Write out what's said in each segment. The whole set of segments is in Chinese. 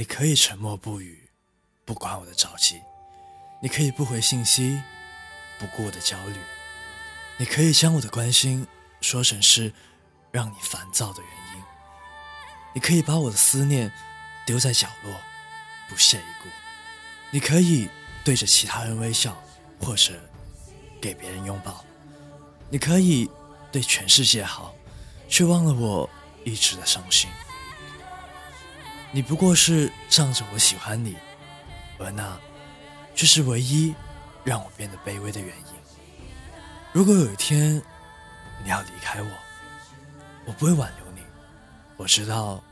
你可以沉默不语，不管我的着急；你可以不回信息，不顾我的焦虑；你可以将我的关心说成是让你烦躁的原因；你可以把我的思念丢在角落，不屑一顾；你可以对着其他人微笑，或者给别人拥抱；你可以对全世界好，却忘了我一直的伤心。你不过是仗着我喜欢你，而那却是唯一让我变得卑微的原因。如果有一天你要离开我，我不会挽留你。我知道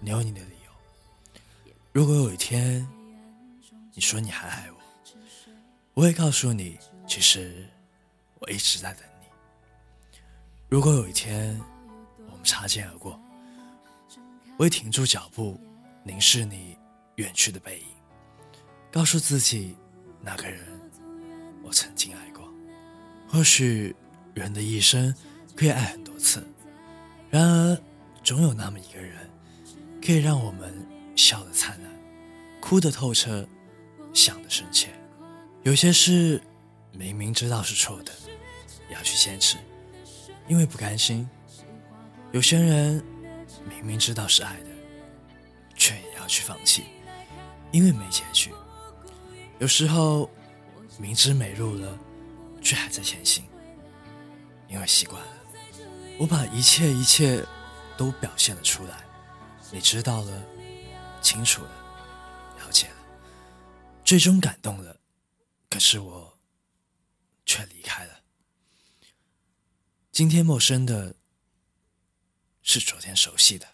你有你的理由。如果有一天你说你还爱我，我会告诉你，其实我一直在等你。如果有一天我们擦肩而过，我会停住脚步。凝视你远去的背影，告诉自己，那个人我曾经爱过。或许人的一生可以爱很多次，然而总有那么一个人，可以让我们笑得灿烂，哭得透彻，想得深切。有些事明明知道是错的，也要去坚持，因为不甘心。有些人明明知道是爱的。却也要去放弃，因为没结局。有时候明知没路了，却还在前行，因为习惯了。我把一切一切都表现了出来，你知道了，清楚了，了解了，最终感动了。可是我却离开了。今天陌生的，是昨天熟悉的。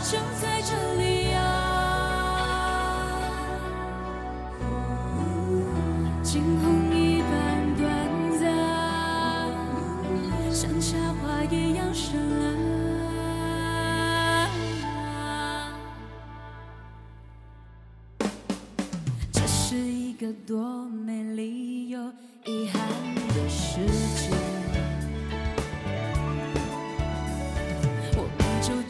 就在这里啊惊鸿一般短暂像夏花一样绚烂这是一个多美丽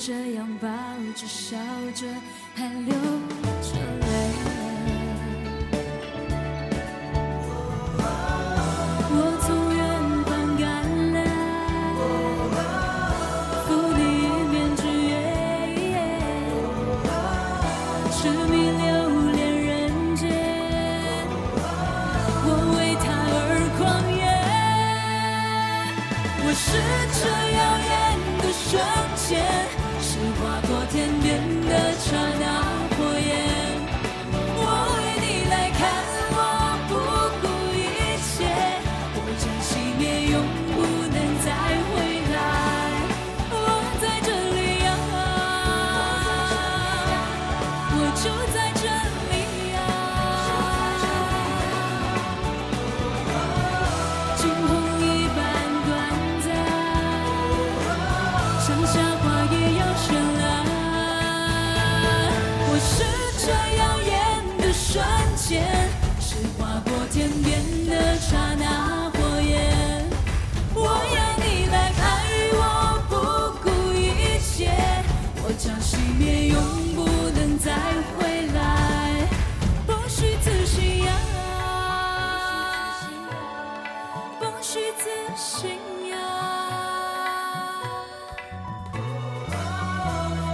这样抱着笑着，还流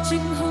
今后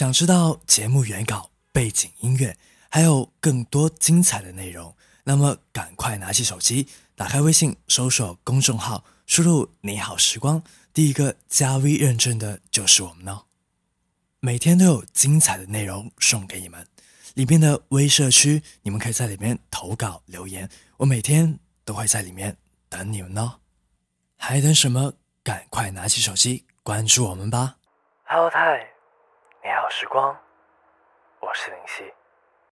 想知道节目原稿、背景音乐，还有更多精彩的内容，那么赶快拿起手机，打开微信，搜索公众号，输入“你好时光”，第一个加 V 认证的就是我们哦。每天都有精彩的内容送给你们，里面的微社区，你们可以在里面投稿留言，我每天都会在里面等你们哦。还等什么？赶快拿起手机关注我们吧！Hello，太。你好，时光，我是林夕。